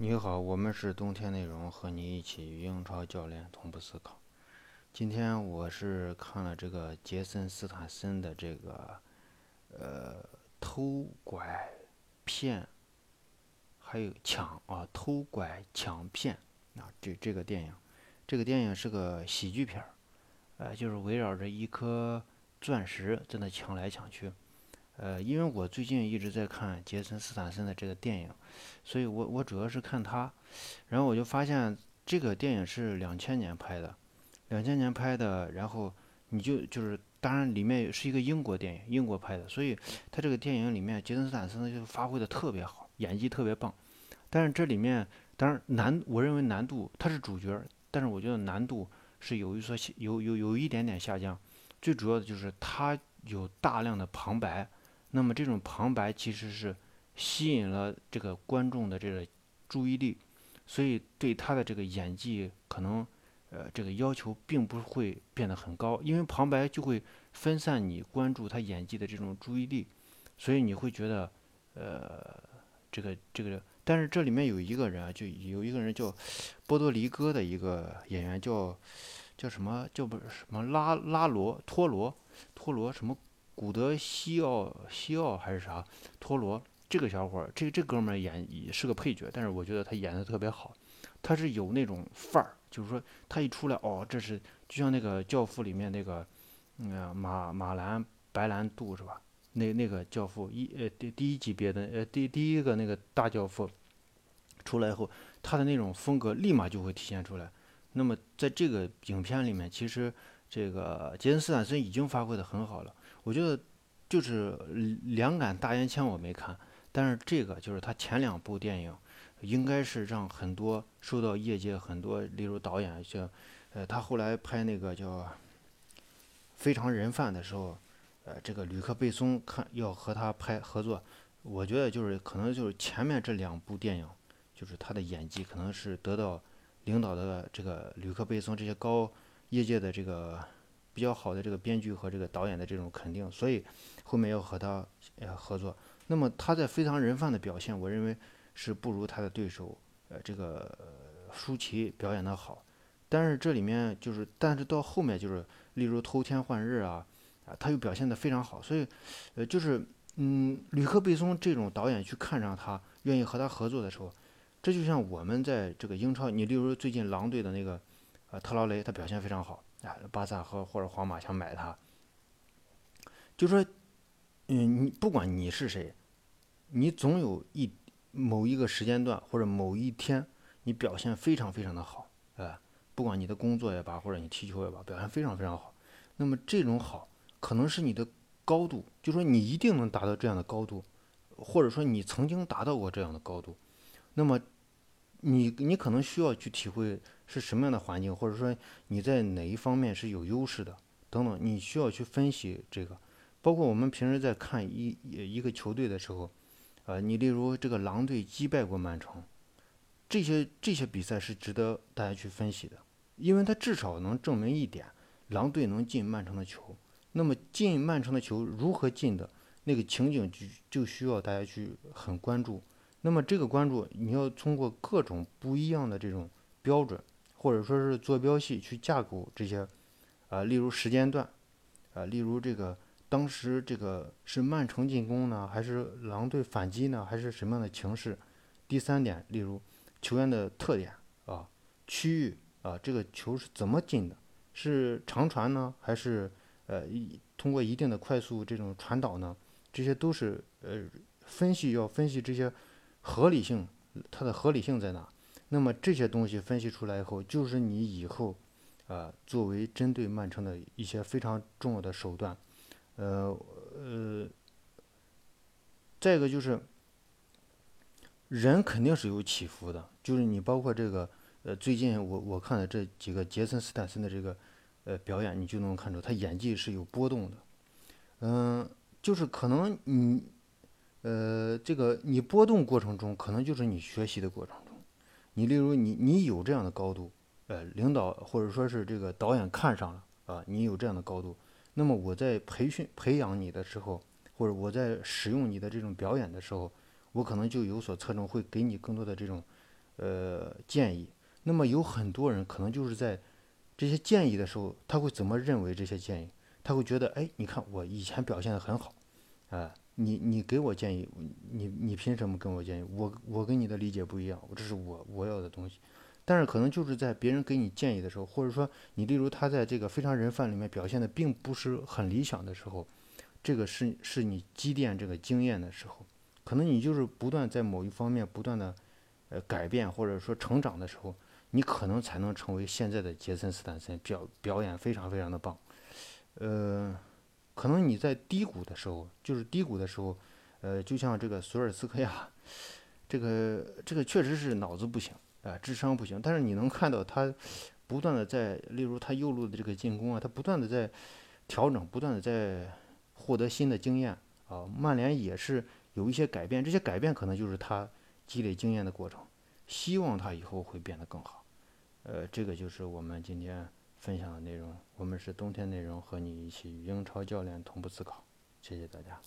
你好，我们是冬天内容，和你一起与英超教练同步思考。今天我是看了这个杰森斯坦森的这个呃偷拐骗，还有抢啊偷拐抢骗啊这这个电影，这个电影是个喜剧片儿，呃就是围绕着一颗钻石在那抢来抢去。呃，因为我最近一直在看杰森斯坦森的这个电影，所以我我主要是看他，然后我就发现这个电影是两千年拍的，两千年拍的，然后你就就是当然里面是一个英国电影，英国拍的，所以他这个电影里面杰森斯坦森就发挥的特别好，演技特别棒，但是这里面当然难，我认为难度他是主角，但是我觉得难度是有一所有有有一点点下降，最主要的就是他有大量的旁白。那么这种旁白其实是吸引了这个观众的这个注意力，所以对他的这个演技可能呃这个要求并不会变得很高，因为旁白就会分散你关注他演技的这种注意力，所以你会觉得呃这个这个，但是这里面有一个人啊，就有一个人叫波多黎各的一个演员叫叫什么叫不什么拉拉罗托罗托罗什么。古德西奥西奥还是啥托罗这个小伙儿，这这哥们儿演也是个配角，但是我觉得他演的特别好，他是有那种范儿，就是说他一出来哦，这是就像那个教父里面那个嗯马马兰白兰度是吧？那那个教父一呃第第一级别的呃第第一个那个大教父出来后，他的那种风格立马就会体现出来。那么在这个影片里面，其实这个杰森斯坦森已经发挥的很好了。我觉得就是两杆大烟枪我没看，但是这个就是他前两部电影，应该是让很多受到业界很多，例如导演像，呃，他后来拍那个叫《非常人贩》的时候，呃，这个吕克贝松看要和他拍合作，我觉得就是可能就是前面这两部电影，就是他的演技可能是得到领导的这个吕克贝松这些高业界的这个。比较好的这个编剧和这个导演的这种肯定，所以后面要和他呃合作。那么他在《非常人贩》的表现，我认为是不如他的对手呃这个舒淇表演的好。但是这里面就是，但是到后面就是，例如《偷天换日》啊啊，他又表现的非常好。所以呃就是嗯，吕克贝松这种导演去看上他，愿意和他合作的时候，这就像我们在这个英超，你例如最近狼队的那个呃特劳雷，他表现非常好。啊，巴萨和或者皇马想买他，就说，嗯，你不管你是谁，你总有一某一个时间段或者某一天，你表现非常非常的好，哎，不管你的工作也罢，或者你踢球也罢，表现非常非常好。那么这种好，可能是你的高度，就说你一定能达到这样的高度，或者说你曾经达到过这样的高度，那么。你你可能需要去体会是什么样的环境，或者说你在哪一方面是有优势的，等等，你需要去分析这个。包括我们平时在看一一个球队的时候，呃，你例如这个狼队击败过曼城，这些这些比赛是值得大家去分析的，因为它至少能证明一点，狼队能进曼城的球。那么进曼城的球如何进的，那个情景就就需要大家去很关注。那么这个关注，你要通过各种不一样的这种标准，或者说是坐标系去架构这些，啊，例如时间段，啊，例如这个当时这个是曼城进攻呢，还是狼队反击呢，还是什么样的情势？第三点，例如球员的特点啊，区域啊，这个球是怎么进的？是长传呢，还是呃一通过一定的快速这种传导呢？这些都是呃分析要分析这些。合理性，它的合理性在哪？那么这些东西分析出来以后，就是你以后，啊，作为针对曼城的一些非常重要的手段。呃呃，再一个就是，人肯定是有起伏的，就是你包括这个，呃，最近我我看的这几个杰森斯坦森的这个，呃，表演，你就能看出他演技是有波动的。嗯，就是可能你。呃，这个你波动过程中，可能就是你学习的过程中。你例如你你有这样的高度，呃，领导或者说是这个导演看上了啊，你有这样的高度，那么我在培训培养你的时候，或者我在使用你的这种表演的时候，我可能就有所侧重，会给你更多的这种呃建议。那么有很多人可能就是在这些建议的时候，他会怎么认为这些建议？他会觉得，哎，你看我以前表现的很好，啊，你你给我建议，你你凭什么跟我建议？我我跟你的理解不一样，这是我我要的东西。但是可能就是在别人给你建议的时候，或者说你例如他在这个非常人贩里面表现的并不是很理想的时候，这个是是你积淀这个经验的时候，可能你就是不断在某一方面不断的呃改变或者说成长的时候，你可能才能成为现在的杰森斯坦森，表表演非常非常的棒。呃，可能你在低谷的时候，就是低谷的时候，呃，就像这个索尔斯克亚，这个这个确实是脑子不行。啊，智商不行，但是你能看到他不断的在，例如他右路的这个进攻啊，他不断的在调整，不断的在获得新的经验啊。曼联也是有一些改变，这些改变可能就是他积累经验的过程。希望他以后会变得更好。呃，这个就是我们今天分享的内容。我们是冬天内容，和你一起英超教练同步思考。谢谢大家。